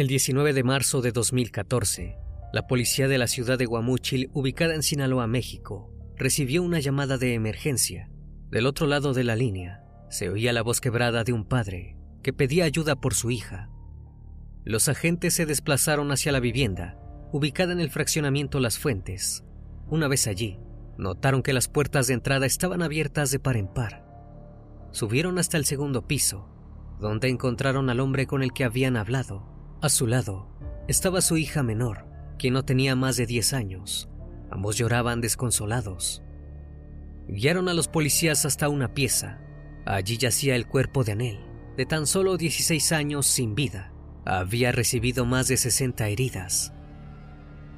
El 19 de marzo de 2014, la policía de la ciudad de Guamúchil, ubicada en Sinaloa, México, recibió una llamada de emergencia. Del otro lado de la línea, se oía la voz quebrada de un padre que pedía ayuda por su hija. Los agentes se desplazaron hacia la vivienda, ubicada en el fraccionamiento Las Fuentes. Una vez allí, notaron que las puertas de entrada estaban abiertas de par en par. Subieron hasta el segundo piso, donde encontraron al hombre con el que habían hablado. A su lado estaba su hija menor, quien no tenía más de 10 años. Ambos lloraban desconsolados. Guiaron a los policías hasta una pieza. Allí yacía el cuerpo de Anel, de tan solo 16 años sin vida. Había recibido más de 60 heridas.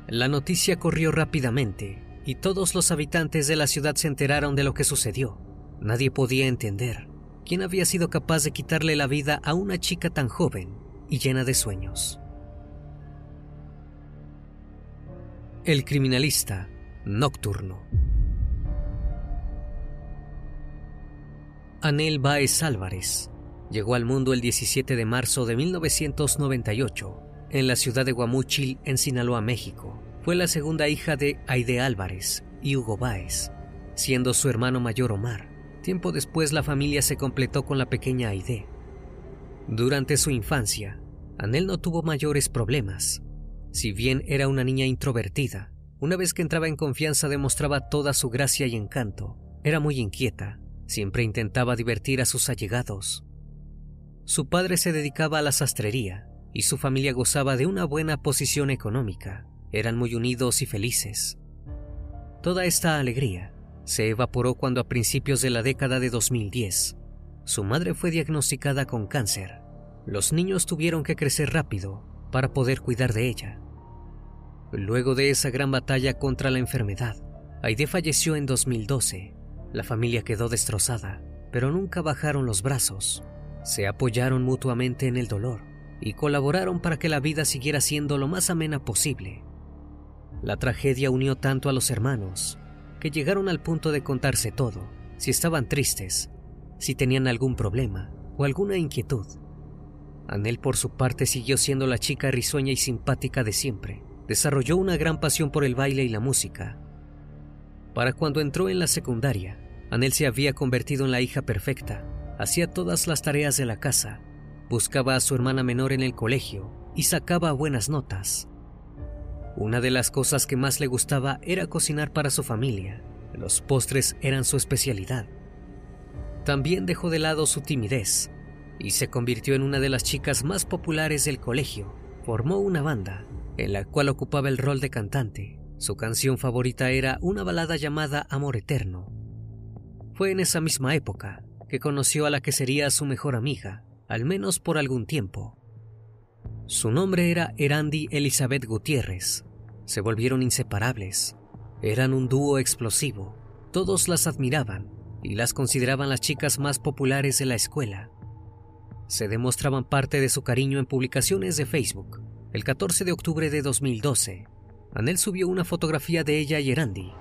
La noticia corrió rápidamente y todos los habitantes de la ciudad se enteraron de lo que sucedió. Nadie podía entender quién había sido capaz de quitarle la vida a una chica tan joven y llena de sueños. El criminalista nocturno. Anel Baez Álvarez llegó al mundo el 17 de marzo de 1998 en la ciudad de Guamúchil, en Sinaloa, México. Fue la segunda hija de Aide Álvarez y Hugo Baez, siendo su hermano mayor Omar. Tiempo después la familia se completó con la pequeña Aide. Durante su infancia, Anel no tuvo mayores problemas. Si bien era una niña introvertida, una vez que entraba en confianza demostraba toda su gracia y encanto. Era muy inquieta, siempre intentaba divertir a sus allegados. Su padre se dedicaba a la sastrería y su familia gozaba de una buena posición económica. Eran muy unidos y felices. Toda esta alegría se evaporó cuando a principios de la década de 2010, su madre fue diagnosticada con cáncer los niños tuvieron que crecer rápido para poder cuidar de ella. Luego de esa gran batalla contra la enfermedad, Aide falleció en 2012. La familia quedó destrozada, pero nunca bajaron los brazos. Se apoyaron mutuamente en el dolor y colaboraron para que la vida siguiera siendo lo más amena posible. La tragedia unió tanto a los hermanos que llegaron al punto de contarse todo, si estaban tristes, si tenían algún problema o alguna inquietud. Anel por su parte siguió siendo la chica risueña y simpática de siempre. Desarrolló una gran pasión por el baile y la música. Para cuando entró en la secundaria, Anel se había convertido en la hija perfecta. Hacía todas las tareas de la casa, buscaba a su hermana menor en el colegio y sacaba buenas notas. Una de las cosas que más le gustaba era cocinar para su familia. Los postres eran su especialidad. También dejó de lado su timidez y se convirtió en una de las chicas más populares del colegio. Formó una banda en la cual ocupaba el rol de cantante. Su canción favorita era una balada llamada Amor Eterno. Fue en esa misma época que conoció a la que sería su mejor amiga, al menos por algún tiempo. Su nombre era Erandi Elizabeth Gutiérrez. Se volvieron inseparables. Eran un dúo explosivo. Todos las admiraban y las consideraban las chicas más populares de la escuela. Se demostraban parte de su cariño en publicaciones de Facebook. El 14 de octubre de 2012, Anel subió una fotografía de ella y Erandi,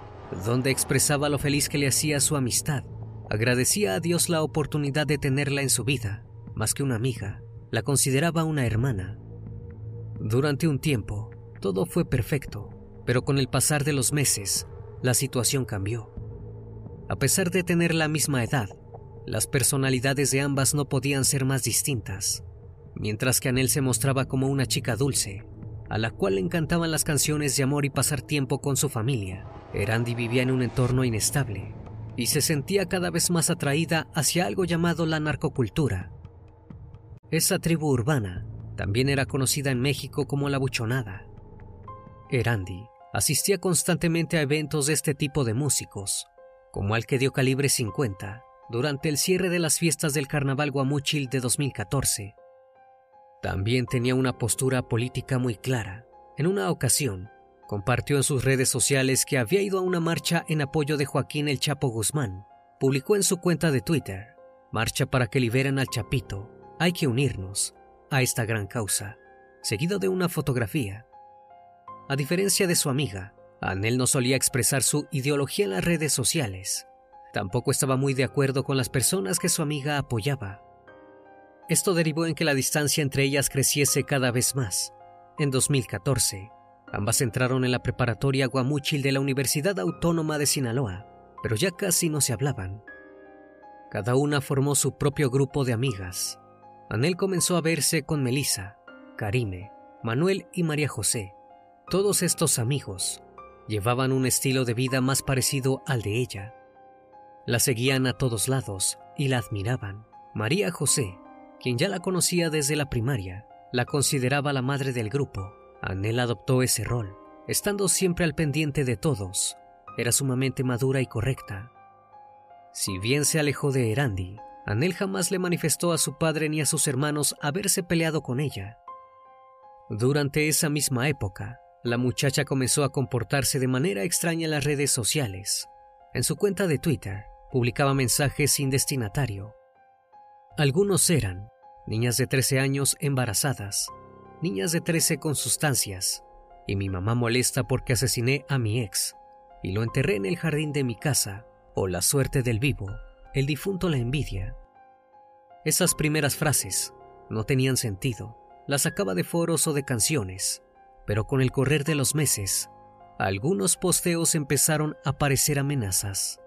donde expresaba lo feliz que le hacía su amistad. Agradecía a Dios la oportunidad de tenerla en su vida, más que una amiga, la consideraba una hermana. Durante un tiempo, todo fue perfecto, pero con el pasar de los meses, la situación cambió. A pesar de tener la misma edad, las personalidades de ambas no podían ser más distintas. Mientras que Anel se mostraba como una chica dulce, a la cual le encantaban las canciones de amor y pasar tiempo con su familia, Erandi vivía en un entorno inestable y se sentía cada vez más atraída hacia algo llamado la narcocultura. Esa tribu urbana también era conocida en México como la buchonada. Erandi asistía constantemente a eventos de este tipo de músicos, como al que dio calibre 50 durante el cierre de las fiestas del Carnaval Guamúchil de 2014. También tenía una postura política muy clara. En una ocasión, compartió en sus redes sociales que había ido a una marcha en apoyo de Joaquín El Chapo Guzmán. Publicó en su cuenta de Twitter, Marcha para que liberen al Chapito. Hay que unirnos a esta gran causa, seguido de una fotografía. A diferencia de su amiga, Anel no solía expresar su ideología en las redes sociales. Tampoco estaba muy de acuerdo con las personas que su amiga apoyaba. Esto derivó en que la distancia entre ellas creciese cada vez más. En 2014, ambas entraron en la preparatoria Guamúchil de la Universidad Autónoma de Sinaloa, pero ya casi no se hablaban. Cada una formó su propio grupo de amigas. Anel comenzó a verse con Melissa, Karime, Manuel y María José. Todos estos amigos llevaban un estilo de vida más parecido al de ella. La seguían a todos lados y la admiraban. María José, quien ya la conocía desde la primaria, la consideraba la madre del grupo. Anel adoptó ese rol, estando siempre al pendiente de todos. Era sumamente madura y correcta. Si bien se alejó de Erandi, Anel jamás le manifestó a su padre ni a sus hermanos haberse peleado con ella. Durante esa misma época, la muchacha comenzó a comportarse de manera extraña en las redes sociales. En su cuenta de Twitter, publicaba mensajes sin destinatario. Algunos eran niñas de 13 años embarazadas, niñas de 13 con sustancias, y mi mamá molesta porque asesiné a mi ex y lo enterré en el jardín de mi casa, o la suerte del vivo, el difunto la envidia. Esas primeras frases no tenían sentido, las sacaba de foros o de canciones, pero con el correr de los meses, algunos posteos empezaron a aparecer amenazas.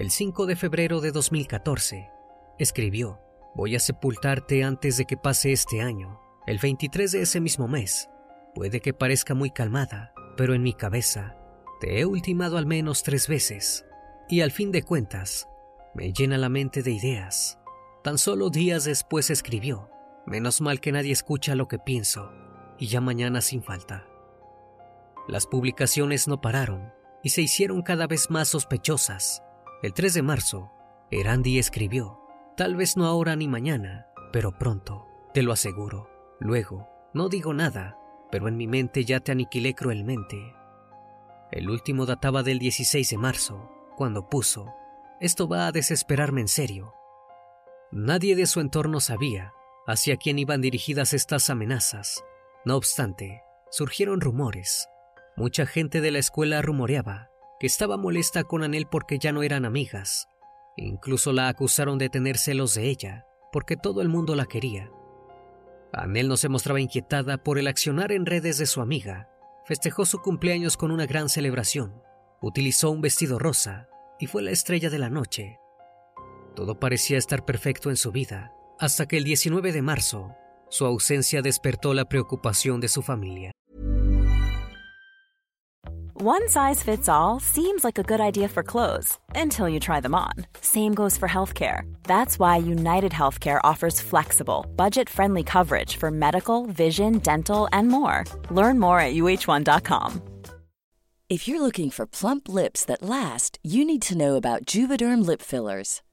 El 5 de febrero de 2014, escribió, Voy a sepultarte antes de que pase este año. El 23 de ese mismo mes. Puede que parezca muy calmada, pero en mi cabeza te he ultimado al menos tres veces. Y al fin de cuentas, me llena la mente de ideas. Tan solo días después escribió, menos mal que nadie escucha lo que pienso, y ya mañana sin falta. Las publicaciones no pararon y se hicieron cada vez más sospechosas. El 3 de marzo, Erandi escribió, tal vez no ahora ni mañana, pero pronto, te lo aseguro. Luego, no digo nada, pero en mi mente ya te aniquilé cruelmente. El último databa del 16 de marzo, cuando puso, esto va a desesperarme en serio. Nadie de su entorno sabía hacia quién iban dirigidas estas amenazas. No obstante, surgieron rumores. Mucha gente de la escuela rumoreaba que estaba molesta con Anel porque ya no eran amigas. Incluso la acusaron de tener celos de ella, porque todo el mundo la quería. Anel no se mostraba inquietada por el accionar en redes de su amiga. Festejó su cumpleaños con una gran celebración. Utilizó un vestido rosa y fue la estrella de la noche. Todo parecía estar perfecto en su vida, hasta que el 19 de marzo, su ausencia despertó la preocupación de su familia. One size fits all seems like a good idea for clothes until you try them on. Same goes for healthcare. That's why United Healthcare offers flexible, budget friendly coverage for medical, vision, dental, and more. Learn more at uh1.com. If you're looking for plump lips that last, you need to know about Juvederm lip fillers.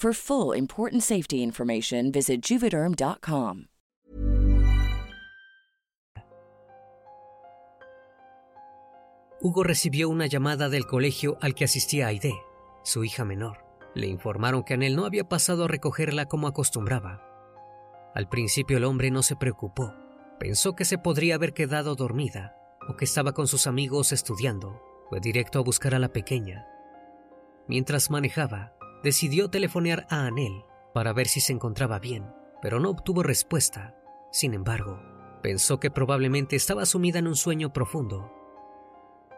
For full important safety information, visit juvederm.com. Hugo recibió una llamada del colegio al que asistía Aide, su hija menor. Le informaron que Anel no había pasado a recogerla como acostumbraba. Al principio el hombre no se preocupó. Pensó que se podría haber quedado dormida o que estaba con sus amigos estudiando. Fue directo a buscar a la pequeña. Mientras manejaba, decidió telefonear a Anel para ver si se encontraba bien, pero no obtuvo respuesta. Sin embargo, pensó que probablemente estaba sumida en un sueño profundo.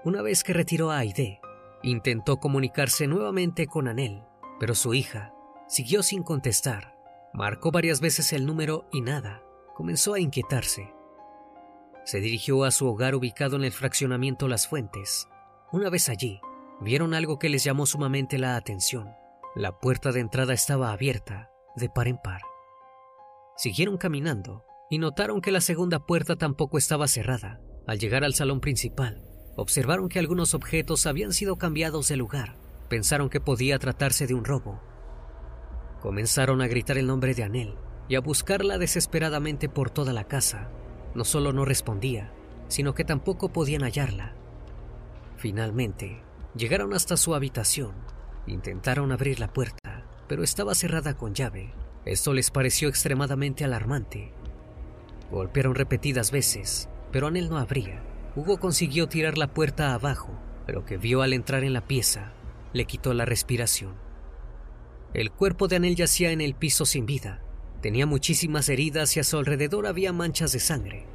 Una vez que retiró a Aide, intentó comunicarse nuevamente con Anel, pero su hija siguió sin contestar. Marcó varias veces el número y nada. Comenzó a inquietarse. Se dirigió a su hogar ubicado en el fraccionamiento Las Fuentes. Una vez allí, vieron algo que les llamó sumamente la atención. La puerta de entrada estaba abierta, de par en par. Siguieron caminando y notaron que la segunda puerta tampoco estaba cerrada. Al llegar al salón principal, observaron que algunos objetos habían sido cambiados de lugar. Pensaron que podía tratarse de un robo. Comenzaron a gritar el nombre de Anel y a buscarla desesperadamente por toda la casa. No solo no respondía, sino que tampoco podían hallarla. Finalmente, llegaron hasta su habitación. Intentaron abrir la puerta, pero estaba cerrada con llave. Esto les pareció extremadamente alarmante. Golpearon repetidas veces, pero Anel no abría. Hugo consiguió tirar la puerta abajo, pero lo que vio al entrar en la pieza le quitó la respiración. El cuerpo de Anel yacía en el piso sin vida. Tenía muchísimas heridas y a su alrededor había manchas de sangre.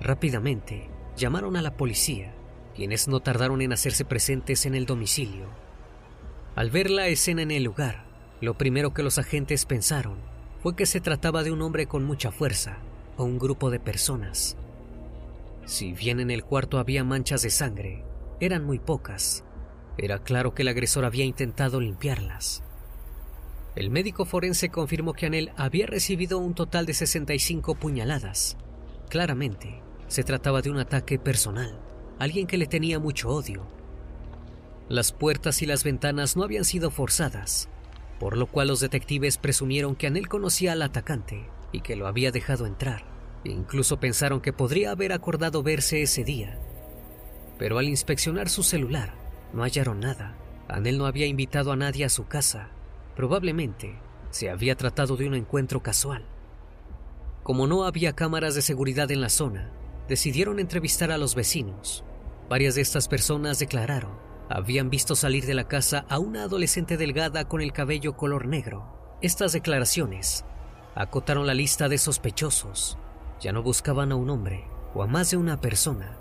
Rápidamente llamaron a la policía, quienes no tardaron en hacerse presentes en el domicilio. Al ver la escena en el lugar, lo primero que los agentes pensaron fue que se trataba de un hombre con mucha fuerza o un grupo de personas. Si bien en el cuarto había manchas de sangre, eran muy pocas. Era claro que el agresor había intentado limpiarlas. El médico forense confirmó que Anel había recibido un total de 65 puñaladas. Claramente, se trataba de un ataque personal, alguien que le tenía mucho odio. Las puertas y las ventanas no habían sido forzadas, por lo cual los detectives presumieron que Anel conocía al atacante y que lo había dejado entrar. Incluso pensaron que podría haber acordado verse ese día. Pero al inspeccionar su celular, no hallaron nada. Anel no había invitado a nadie a su casa. Probablemente se había tratado de un encuentro casual. Como no había cámaras de seguridad en la zona, decidieron entrevistar a los vecinos. Varias de estas personas declararon habían visto salir de la casa a una adolescente delgada con el cabello color negro. Estas declaraciones acotaron la lista de sospechosos. Ya no buscaban a un hombre o a más de una persona.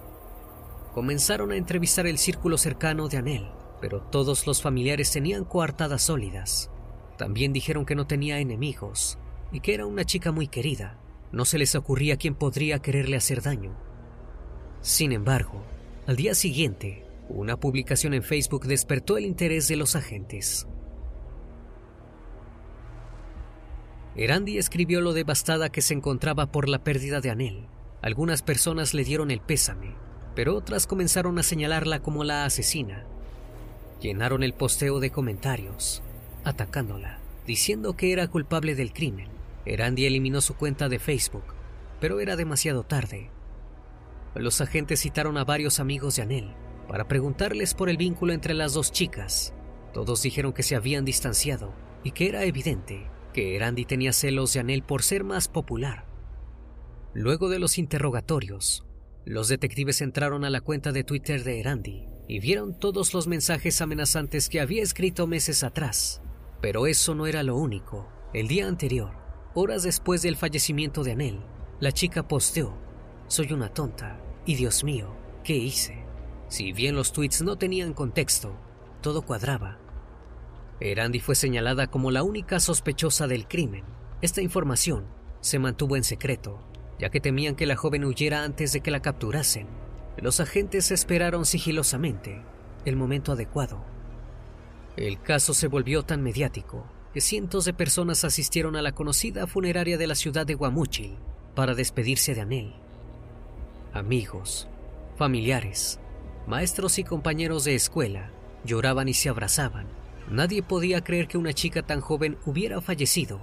Comenzaron a entrevistar el círculo cercano de Anel, pero todos los familiares tenían coartadas sólidas. También dijeron que no tenía enemigos. y que era una chica muy querida. No se les ocurría quién podría quererle hacer daño. Sin embargo, al día siguiente, una publicación en Facebook despertó el interés de los agentes. Erandi escribió lo devastada que se encontraba por la pérdida de Anel. Algunas personas le dieron el pésame, pero otras comenzaron a señalarla como la asesina. Llenaron el posteo de comentarios, atacándola, diciendo que era culpable del crimen. Erandi eliminó su cuenta de Facebook, pero era demasiado tarde. Los agentes citaron a varios amigos de Anel para preguntarles por el vínculo entre las dos chicas. Todos dijeron que se habían distanciado y que era evidente que Erandi tenía celos de Anel por ser más popular. Luego de los interrogatorios, los detectives entraron a la cuenta de Twitter de Erandi y vieron todos los mensajes amenazantes que había escrito meses atrás. Pero eso no era lo único. El día anterior, horas después del fallecimiento de Anel, la chica posteó, soy una tonta, y Dios mío, ¿qué hice? Si bien los tweets no tenían contexto, todo cuadraba. Erandi fue señalada como la única sospechosa del crimen. Esta información se mantuvo en secreto, ya que temían que la joven huyera antes de que la capturasen. Los agentes esperaron sigilosamente el momento adecuado. El caso se volvió tan mediático que cientos de personas asistieron a la conocida funeraria de la ciudad de Guamúchil para despedirse de Anel. Amigos, familiares, maestros y compañeros de escuela lloraban y se abrazaban Nadie podía creer que una chica tan joven hubiera fallecido.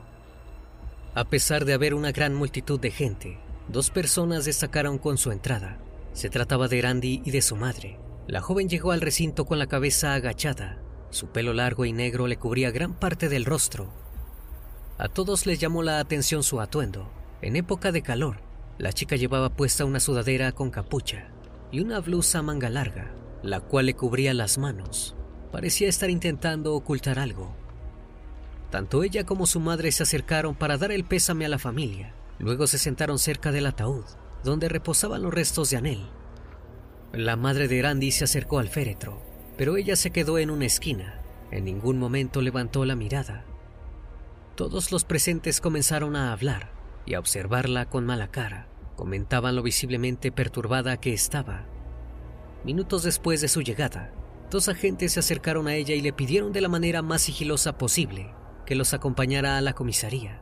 A pesar de haber una gran multitud de gente, dos personas destacaron con su entrada. Se trataba de Randy y de su madre. La joven llegó al recinto con la cabeza agachada. Su pelo largo y negro le cubría gran parte del rostro. A todos les llamó la atención su atuendo. En época de calor, la chica llevaba puesta una sudadera con capucha y una blusa manga larga, la cual le cubría las manos. Parecía estar intentando ocultar algo. Tanto ella como su madre se acercaron para dar el pésame a la familia. Luego se sentaron cerca del ataúd, donde reposaban los restos de Anel. La madre de Randy se acercó al féretro, pero ella se quedó en una esquina. En ningún momento levantó la mirada. Todos los presentes comenzaron a hablar y a observarla con mala cara. Comentaban lo visiblemente perturbada que estaba. Minutos después de su llegada, Dos agentes se acercaron a ella y le pidieron de la manera más sigilosa posible que los acompañara a la comisaría.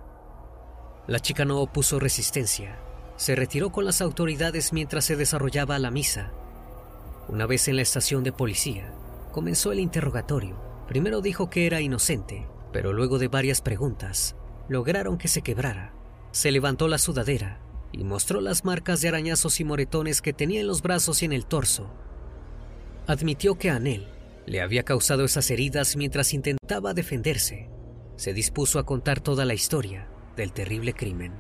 La chica no opuso resistencia. Se retiró con las autoridades mientras se desarrollaba la misa. Una vez en la estación de policía, comenzó el interrogatorio. Primero dijo que era inocente, pero luego de varias preguntas, lograron que se quebrara. Se levantó la sudadera y mostró las marcas de arañazos y moretones que tenía en los brazos y en el torso admitió que Anel le había causado esas heridas mientras intentaba defenderse. Se dispuso a contar toda la historia del terrible crimen.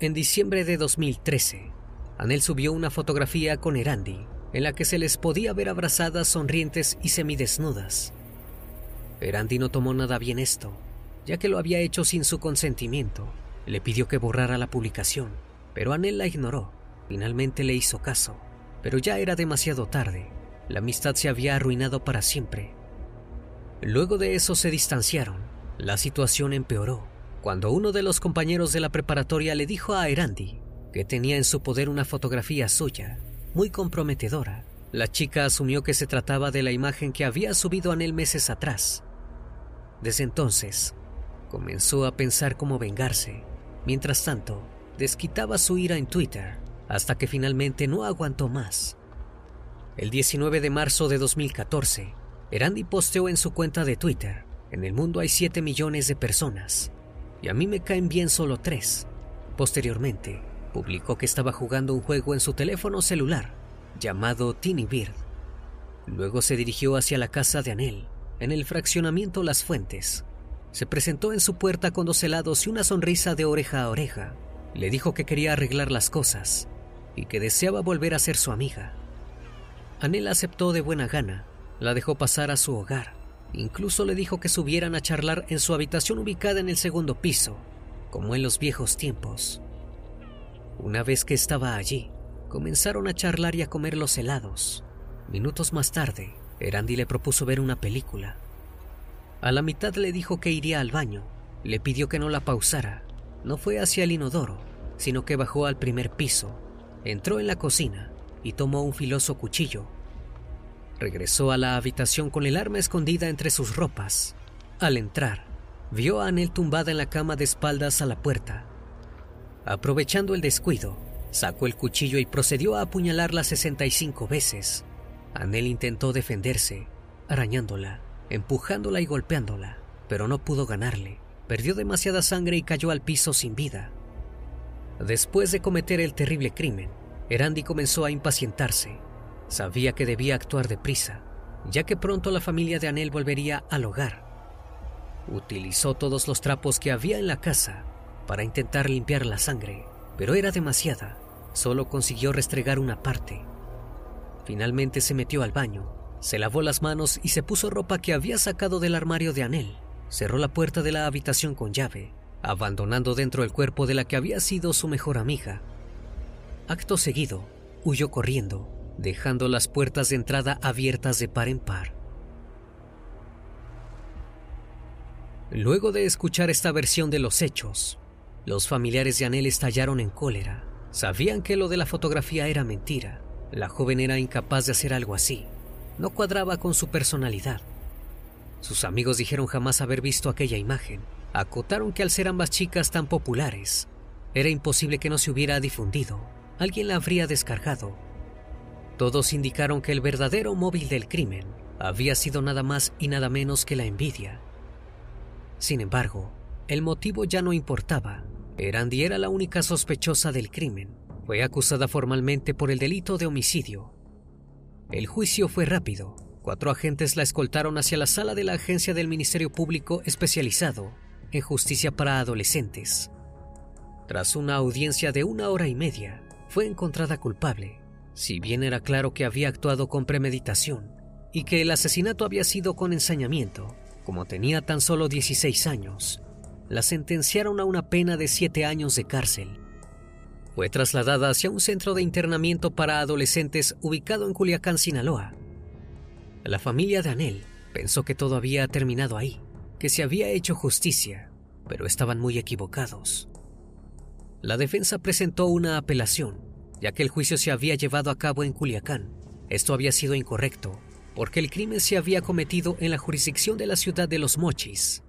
En diciembre de 2013, Anel subió una fotografía con Erandi en la que se les podía ver abrazadas, sonrientes y semidesnudas. Erandi no tomó nada bien esto, ya que lo había hecho sin su consentimiento. Le pidió que borrara la publicación, pero Anel la ignoró Finalmente le hizo caso, pero ya era demasiado tarde. La amistad se había arruinado para siempre. Luego de eso se distanciaron. La situación empeoró cuando uno de los compañeros de la preparatoria le dijo a Erandi que tenía en su poder una fotografía suya, muy comprometedora. La chica asumió que se trataba de la imagen que había subido Anel meses atrás. Desde entonces, comenzó a pensar cómo vengarse. Mientras tanto, desquitaba su ira en Twitter hasta que finalmente no aguantó más. El 19 de marzo de 2014, Erandi posteó en su cuenta de Twitter, en el mundo hay 7 millones de personas, y a mí me caen bien solo 3. Posteriormente, publicó que estaba jugando un juego en su teléfono celular, llamado Teeny Bird. Luego se dirigió hacia la casa de Anel, en el fraccionamiento Las Fuentes. Se presentó en su puerta con dos helados y una sonrisa de oreja a oreja. Le dijo que quería arreglar las cosas y que deseaba volver a ser su amiga. Anel aceptó de buena gana, la dejó pasar a su hogar, incluso le dijo que subieran a charlar en su habitación ubicada en el segundo piso, como en los viejos tiempos. Una vez que estaba allí, comenzaron a charlar y a comer los helados. Minutos más tarde, Erandi le propuso ver una película. A la mitad le dijo que iría al baño. Le pidió que no la pausara. No fue hacia el inodoro, sino que bajó al primer piso, entró en la cocina y tomó un filoso cuchillo. Regresó a la habitación con el arma escondida entre sus ropas. Al entrar, vio a Anel tumbada en la cama de espaldas a la puerta. Aprovechando el descuido, sacó el cuchillo y procedió a apuñalarla 65 veces. Anel intentó defenderse, arañándola, empujándola y golpeándola, pero no pudo ganarle. Perdió demasiada sangre y cayó al piso sin vida. Después de cometer el terrible crimen, Erandi comenzó a impacientarse. Sabía que debía actuar deprisa, ya que pronto la familia de Anel volvería al hogar. Utilizó todos los trapos que había en la casa para intentar limpiar la sangre, pero era demasiada. Solo consiguió restregar una parte. Finalmente se metió al baño, se lavó las manos y se puso ropa que había sacado del armario de Anel. Cerró la puerta de la habitación con llave, abandonando dentro el cuerpo de la que había sido su mejor amiga. Acto seguido, huyó corriendo, dejando las puertas de entrada abiertas de par en par. Luego de escuchar esta versión de los hechos, los familiares de Anel estallaron en cólera. Sabían que lo de la fotografía era mentira. La joven era incapaz de hacer algo así. No cuadraba con su personalidad. Sus amigos dijeron jamás haber visto aquella imagen. Acotaron que al ser ambas chicas tan populares, era imposible que no se hubiera difundido. Alguien la habría descargado. Todos indicaron que el verdadero móvil del crimen había sido nada más y nada menos que la envidia. Sin embargo, el motivo ya no importaba. Erandi era la única sospechosa del crimen. Fue acusada formalmente por el delito de homicidio. El juicio fue rápido. Cuatro agentes la escoltaron hacia la sala de la agencia del Ministerio Público especializado en justicia para adolescentes. Tras una audiencia de una hora y media, fue encontrada culpable, si bien era claro que había actuado con premeditación y que el asesinato había sido con ensañamiento. Como tenía tan solo 16 años, la sentenciaron a una pena de 7 años de cárcel. Fue trasladada hacia un centro de internamiento para adolescentes ubicado en Culiacán, Sinaloa. La familia de Anel pensó que todo había terminado ahí, que se había hecho justicia, pero estaban muy equivocados. La defensa presentó una apelación, ya que el juicio se había llevado a cabo en Culiacán. Esto había sido incorrecto, porque el crimen se había cometido en la jurisdicción de la ciudad de Los Mochis.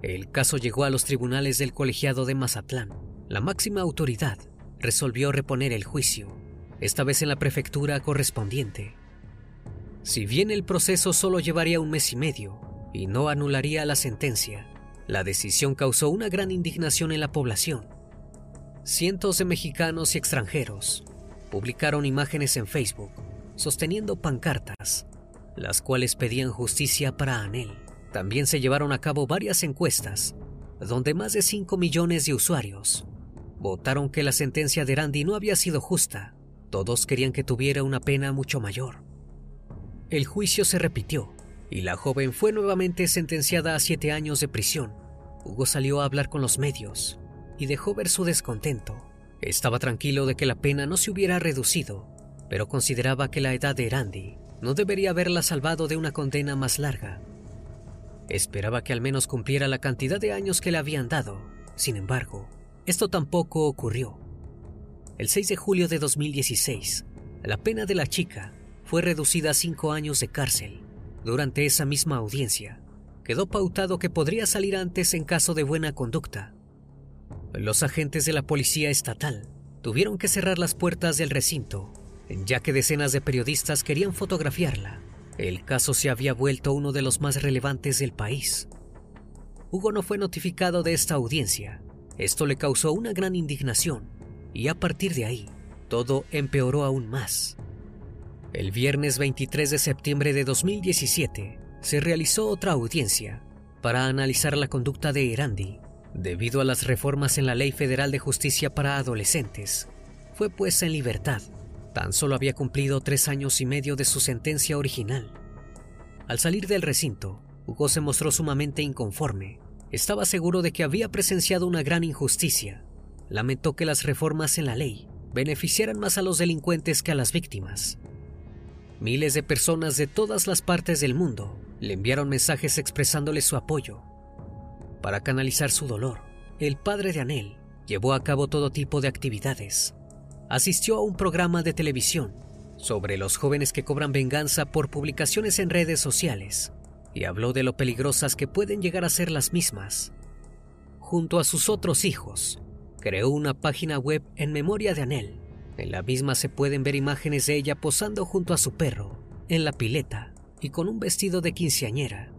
El caso llegó a los tribunales del colegiado de Mazatlán. La máxima autoridad resolvió reponer el juicio, esta vez en la prefectura correspondiente. Si bien el proceso solo llevaría un mes y medio y no anularía la sentencia, la decisión causó una gran indignación en la población. Cientos de mexicanos y extranjeros publicaron imágenes en Facebook sosteniendo pancartas, las cuales pedían justicia para Anel. También se llevaron a cabo varias encuestas, donde más de 5 millones de usuarios votaron que la sentencia de Randy no había sido justa. Todos querían que tuviera una pena mucho mayor. El juicio se repitió y la joven fue nuevamente sentenciada a siete años de prisión. Hugo salió a hablar con los medios y dejó ver su descontento. Estaba tranquilo de que la pena no se hubiera reducido, pero consideraba que la edad de Randy no debería haberla salvado de una condena más larga. Esperaba que al menos cumpliera la cantidad de años que le habían dado. Sin embargo, esto tampoco ocurrió. El 6 de julio de 2016, la pena de la chica fue reducida a cinco años de cárcel. Durante esa misma audiencia, quedó pautado que podría salir antes en caso de buena conducta. Los agentes de la policía estatal tuvieron que cerrar las puertas del recinto, ya que decenas de periodistas querían fotografiarla. El caso se había vuelto uno de los más relevantes del país. Hugo no fue notificado de esta audiencia. Esto le causó una gran indignación y a partir de ahí, todo empeoró aún más. El viernes 23 de septiembre de 2017 se realizó otra audiencia para analizar la conducta de Erandi. Debido a las reformas en la Ley Federal de Justicia para Adolescentes, fue puesta en libertad. Tan solo había cumplido tres años y medio de su sentencia original. Al salir del recinto, Hugo se mostró sumamente inconforme. Estaba seguro de que había presenciado una gran injusticia. Lamentó que las reformas en la ley beneficiaran más a los delincuentes que a las víctimas. Miles de personas de todas las partes del mundo le enviaron mensajes expresándole su apoyo. Para canalizar su dolor, el padre de Anel llevó a cabo todo tipo de actividades. Asistió a un programa de televisión sobre los jóvenes que cobran venganza por publicaciones en redes sociales y habló de lo peligrosas que pueden llegar a ser las mismas. Junto a sus otros hijos, creó una página web en memoria de Anel. En la misma se pueden ver imágenes de ella posando junto a su perro, en la pileta y con un vestido de quinceañera.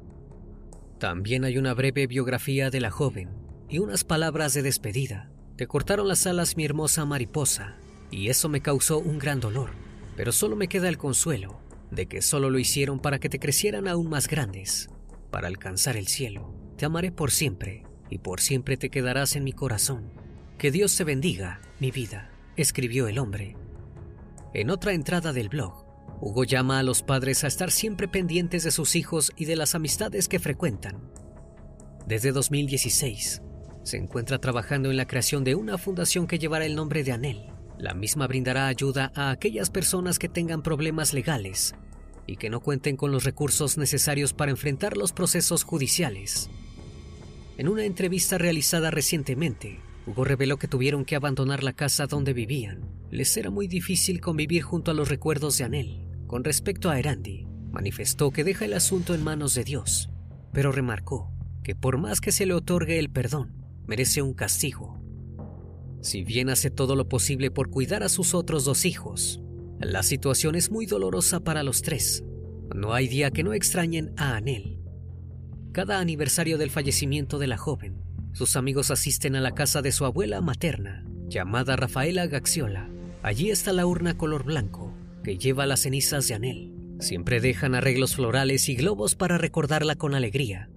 También hay una breve biografía de la joven y unas palabras de despedida. Te cortaron las alas mi hermosa mariposa, y eso me causó un gran dolor, pero solo me queda el consuelo de que solo lo hicieron para que te crecieran aún más grandes, para alcanzar el cielo. Te amaré por siempre, y por siempre te quedarás en mi corazón. Que Dios te bendiga, mi vida, escribió el hombre. En otra entrada del blog, Hugo llama a los padres a estar siempre pendientes de sus hijos y de las amistades que frecuentan. Desde 2016, se encuentra trabajando en la creación de una fundación que llevará el nombre de Anel. La misma brindará ayuda a aquellas personas que tengan problemas legales y que no cuenten con los recursos necesarios para enfrentar los procesos judiciales. En una entrevista realizada recientemente, Hugo reveló que tuvieron que abandonar la casa donde vivían. Les era muy difícil convivir junto a los recuerdos de Anel. Con respecto a Erandi, manifestó que deja el asunto en manos de Dios, pero remarcó que por más que se le otorgue el perdón, merece un castigo. Si bien hace todo lo posible por cuidar a sus otros dos hijos, la situación es muy dolorosa para los tres. No hay día que no extrañen a Anel. Cada aniversario del fallecimiento de la joven, sus amigos asisten a la casa de su abuela materna, llamada Rafaela Gaxiola. Allí está la urna color blanco, que lleva las cenizas de Anel. Siempre dejan arreglos florales y globos para recordarla con alegría.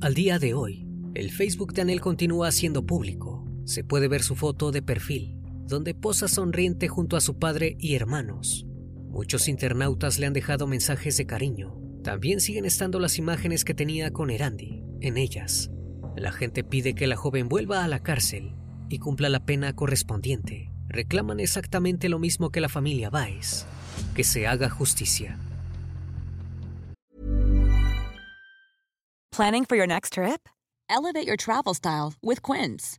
Al día de hoy, el Facebook de Anel continúa siendo público. Se puede ver su foto de perfil, donde posa sonriente junto a su padre y hermanos. Muchos internautas le han dejado mensajes de cariño. También siguen estando las imágenes que tenía con Erandi. En ellas, la gente pide que la joven vuelva a la cárcel y cumpla la pena correspondiente reclaman exactamente lo mismo que la familia Baez, que se haga justicia. Planning for your next trip? Elevate your travel style with Quince.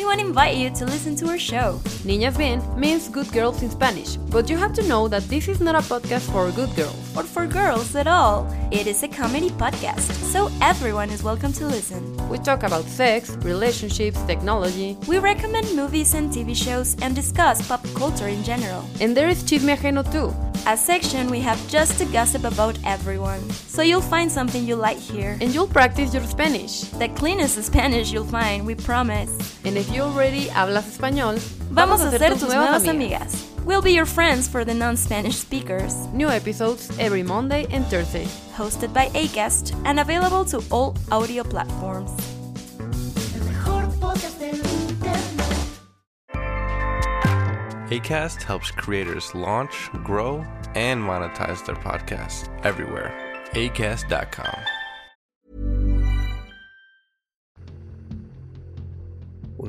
We want to invite you to listen to our show. Niñas Bien means good girls in Spanish, but you have to know that this is not a podcast for good girls. Or for girls at all. It is a comedy podcast, so everyone is welcome to listen. We talk about sex, relationships, technology. We recommend movies and TV shows and discuss pop culture in general. And there is Chisme Ajeno too. A section we have just to gossip about everyone. So you'll find something you like here. And you'll practice your Spanish. The cleanest Spanish you'll find, we promise. And if you already hablas español, vamos, vamos a ser tus, tus nuevas amigas. amigas. We'll be your friends for the non-Spanish speakers. New episodes every Monday and Thursday. Hosted by Acast and available to all audio platforms. ACAST helps creators launch, grow, and monetize their podcasts everywhere. ACAST.com.